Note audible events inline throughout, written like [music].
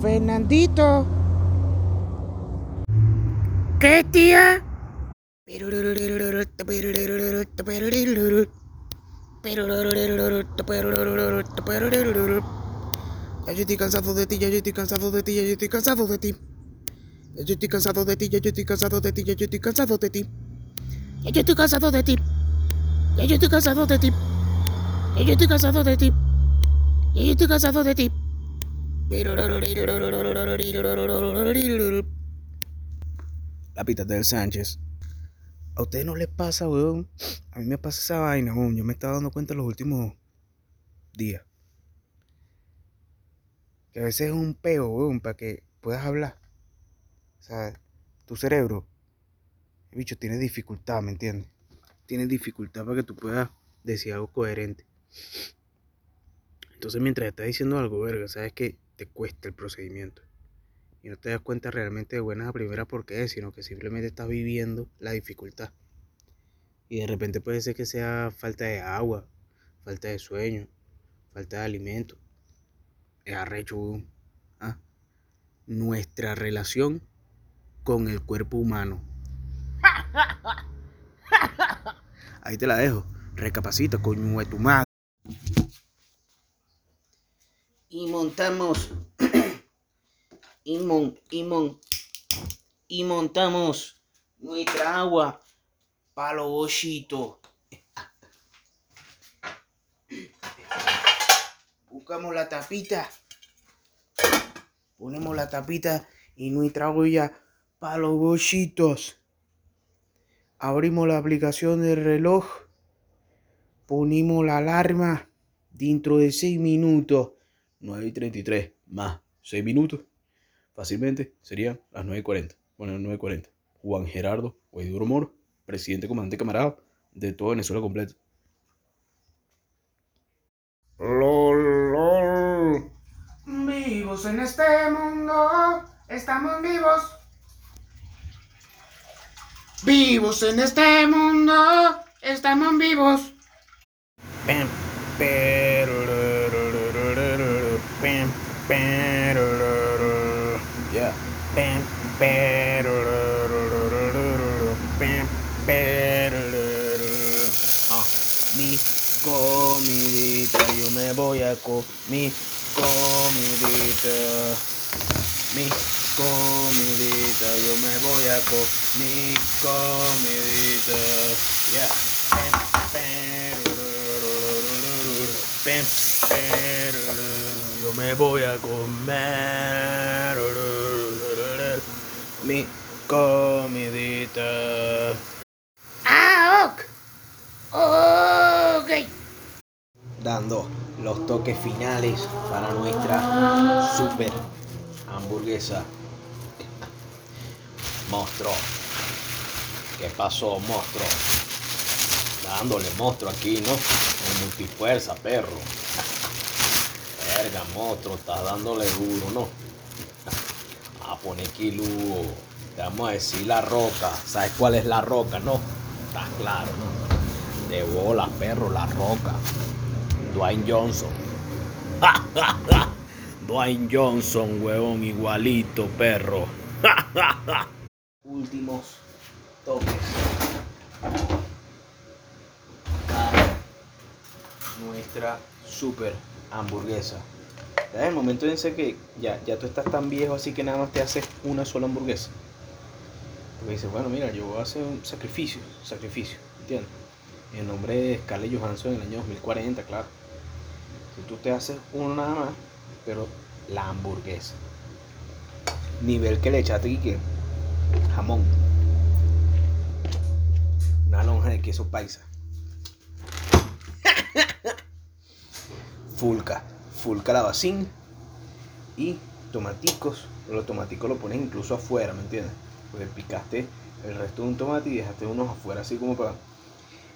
Fernandito. ¿Qué, tía? Ya yo estoy cansado de ti, ya yo estoy cansado de ti, ya yo estoy cansado de ti. Ya yo estoy cansado de ti, ya yo estoy cansado de ti, ya yo estoy cansado de ti. Ya yo estoy cansado de ti. Ya yo estoy cansado de ti. Ya yo estoy cansado de ti. Ya yo estoy cansado de ti. Lapita del Sánchez. ¿A ustedes no les pasa, weón? A mí me pasa esa vaina, weón. Yo me estaba dando cuenta los últimos días. Que a veces es un peo, weón, para que puedas hablar. O sea, tu cerebro, el bicho, tiene dificultad, ¿me entiendes? Tiene dificultad para que tú puedas decir algo coherente. Entonces, mientras estás diciendo algo, verga, sabes que te cuesta el procedimiento. Y no te das cuenta realmente de buenas a primeras por qué es, sino que simplemente estás viviendo la dificultad. Y de repente puede ser que sea falta de agua, falta de sueño, falta de alimento. Es arrecho. ¿Ah? Nuestra relación con el cuerpo humano. [laughs] Ahí te la dejo. Recapacita, coño de tu madre. Y montamos. [clears throat] y, mon, y, mon, y montamos nuestra agua para los bollitos. Buscamos la tapita. Ponemos la tapita y nuestra olla para los bollitos. Abrimos la aplicación del reloj. Ponemos la alarma dentro de 6 minutos. 9 y 33 más 6 minutos. Fácilmente serían las 9 y 40. Bueno, 9 y 40. Juan Gerardo Guaiduro Moro, presidente comandante camarada de todo Venezuela completo. LOL, LOL. Vivos en este mundo, estamos vivos. Vivos en este mundo, estamos vivos. Perurururu, yeah. Ah, mi comidita, yo me voy a comer mi comidita. Mi comidita, yo me voy a comer mi comidita. Yeah. Yo me voy a comer mi comidita. ¡Ah, ok! Ok. Dando los toques finales para nuestra super hamburguesa. Monstruo. ¿Qué pasó, monstruo? Dándole monstruo aquí, ¿no? Con multifuerza, perro. Verga, monstruo, estás dándole duro, ¿no? A poner kilo. Te vamos a decir la roca. ¿Sabes cuál es la roca, no? Está claro, ¿no? De bola, perro, la roca. Dwayne Johnson. [laughs] Dwayne Johnson, huevón, igualito, perro. [laughs] Últimos toques. Para nuestra super hamburguesa. Es el momento en que ya, ya tú estás tan viejo así que nada más te haces una sola hamburguesa. Porque dices, bueno, mira, yo voy a hacer un sacrificio, sacrificio, ¿entiendes? En nombre de Scarlett Johansson en el año 2040, claro. Si tú te haces uno nada más, pero la hamburguesa. Nivel que le echaste aquí que jamón. Una lonja de queso paisa. Fulca. Full calabacín. Y tomaticos. Los tomaticos lo pones incluso afuera, ¿me entiendes? Porque picaste el resto de un tomate y dejaste unos afuera así como para...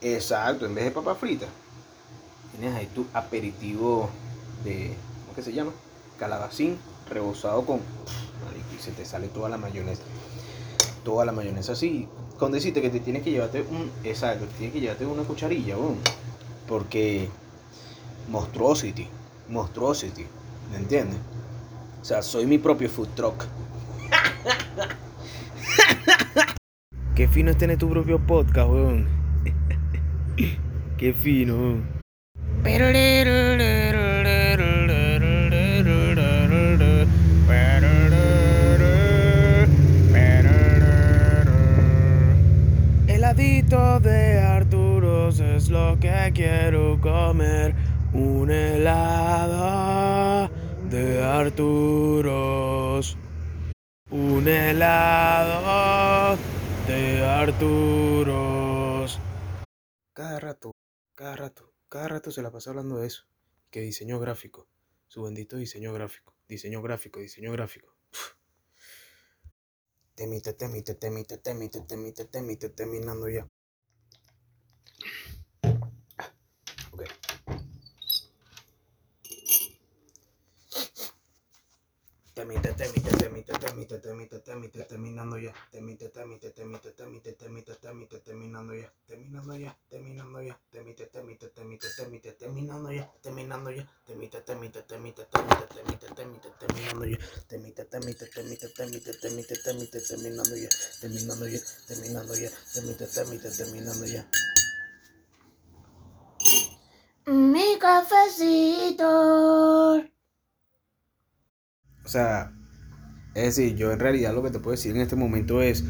Exacto, en vez de papa frita. Tienes ahí tu aperitivo de... ¿Cómo que se llama? Calabacín rebozado con... Y se te sale toda la mayonesa. Toda la mayonesa así. Con decirte que te tienes que llevarte un... Exacto, tienes que llevarte una cucharilla. Porque monstruosity, monstruosity, ¿me entiendes? O sea, soy mi propio food truck. [laughs] Qué fino es tener tu propio podcast, weón. Qué fino. Heladito de Arturos es lo que quiero comer. Un helado de Arturos. Un helado de Arturos. Cada rato, cada rato, cada rato se la pasa hablando de eso. Que diseño gráfico. Su bendito diseño gráfico. Diseño gráfico, diseño gráfico. Temite, temite, temite, temite, temite, temite, terminando ya. Ok. Temite, temite, temite, temite, temite, temite, terminando ya. Temite, temite, temite, temite, temite, temite, terminando ya. Terminando ya, terminando ya. Temite, temite, temite, temite, terminando ya. Terminando ya. Temite, temite, temite, temite, temite, temite, terminando ya. Temite, temite, temite, temite, temite, temite, terminando ya. Terminando ya, terminando ya. Temite, temite, terminando ya. Mi cafecito. Sea, es decir, yo en realidad lo que te puedo decir en este momento es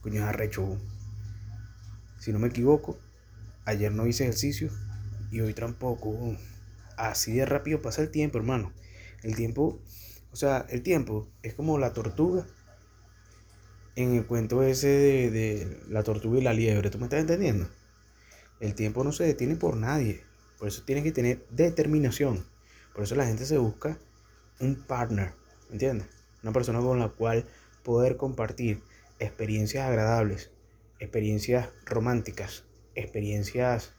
Coño, es arrecho. Si no me equivoco, ayer no hice ejercicio y hoy tampoco. Así de rápido pasa el tiempo, hermano. El tiempo, o sea, el tiempo es como la tortuga en el cuento ese de, de la tortuga y la liebre. ¿Tú me estás entendiendo? El tiempo no se detiene por nadie. Por eso tienes que tener determinación. Por eso la gente se busca un partner, ¿me entiendes? Una persona con la cual poder compartir experiencias agradables, experiencias románticas, experiencias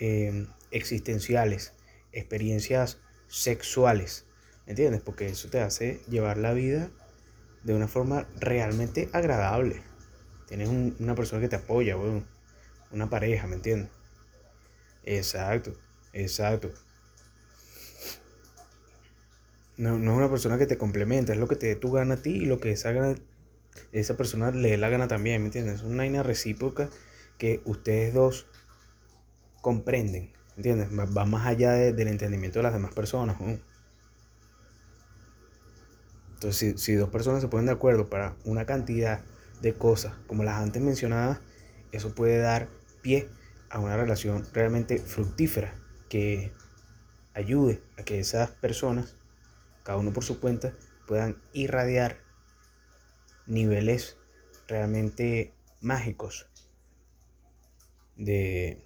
eh, existenciales, experiencias sexuales, ¿me entiendes? Porque eso te hace llevar la vida de una forma realmente agradable. Tienes un- una persona que te apoya. Una pareja, ¿me entiendes? Exacto, exacto. No, no es una persona que te complementa, es lo que te dé tu gana a ti y lo que esa, gana- esa persona le dé la gana también, ¿me entiendes? Es una vaina recíproca ustedes dos comprenden, ¿entiendes? Va, más allá de- del entendimiento de las demás personas. Entonces, si, si dos personas se ponen de acuerdo para una cantidad de cosas, como las antes mencionadas, eso puede dar pie a una relación realmente fructífera que ayude a que esas personas, cada uno por su cuenta, puedan irradiar niveles realmente mágicos de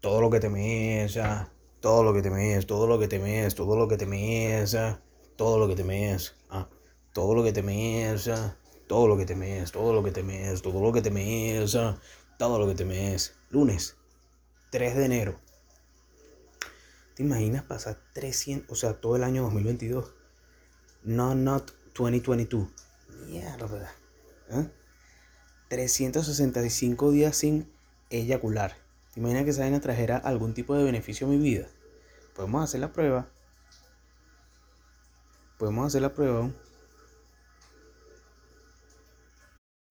todo lo que te mesa, todo lo que te mes, todo lo que te mes, todo lo que te mesa, todo lo que te mes, ah, todo lo que te mesa, todo lo que te mes, todo lo que te mes, todo lo que te mesa, todo lo que te mes. Lunes, 3 de enero. ¿Te imaginas pasar 300, o sea, todo el año 2022? No, not 2022. Mierda. ¿eh? 365 días sin eyacular. ¿Te imaginas que esa vaina trajera algún tipo de beneficio a mi vida? Podemos hacer la prueba. Podemos hacer la prueba.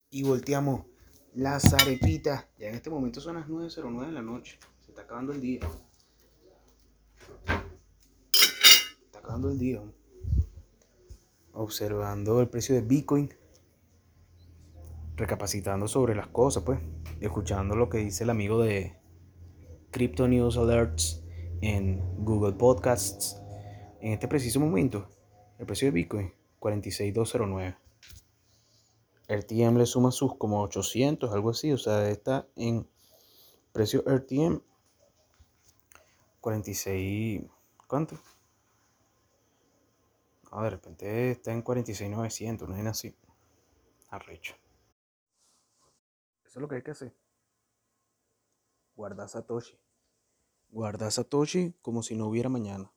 Y volteamos las arepitas. Ya en este momento son las 9.09 de la noche. Se está acabando el día. Está acabando el día. Observando el precio de Bitcoin. Recapacitando sobre las cosas, pues. Escuchando lo que dice el amigo de Crypto News Alerts en Google Podcasts. En este preciso momento, el precio de Bitcoin, 46.209. El TM le suma sus como 800, algo así. O sea, está en precio RTM 46. ¿Cuánto? De repente está en 46.900, no es así. Arrecho. Eso es lo que hay que hacer. Guarda Satoshi. Guarda Satoshi como si no hubiera mañana.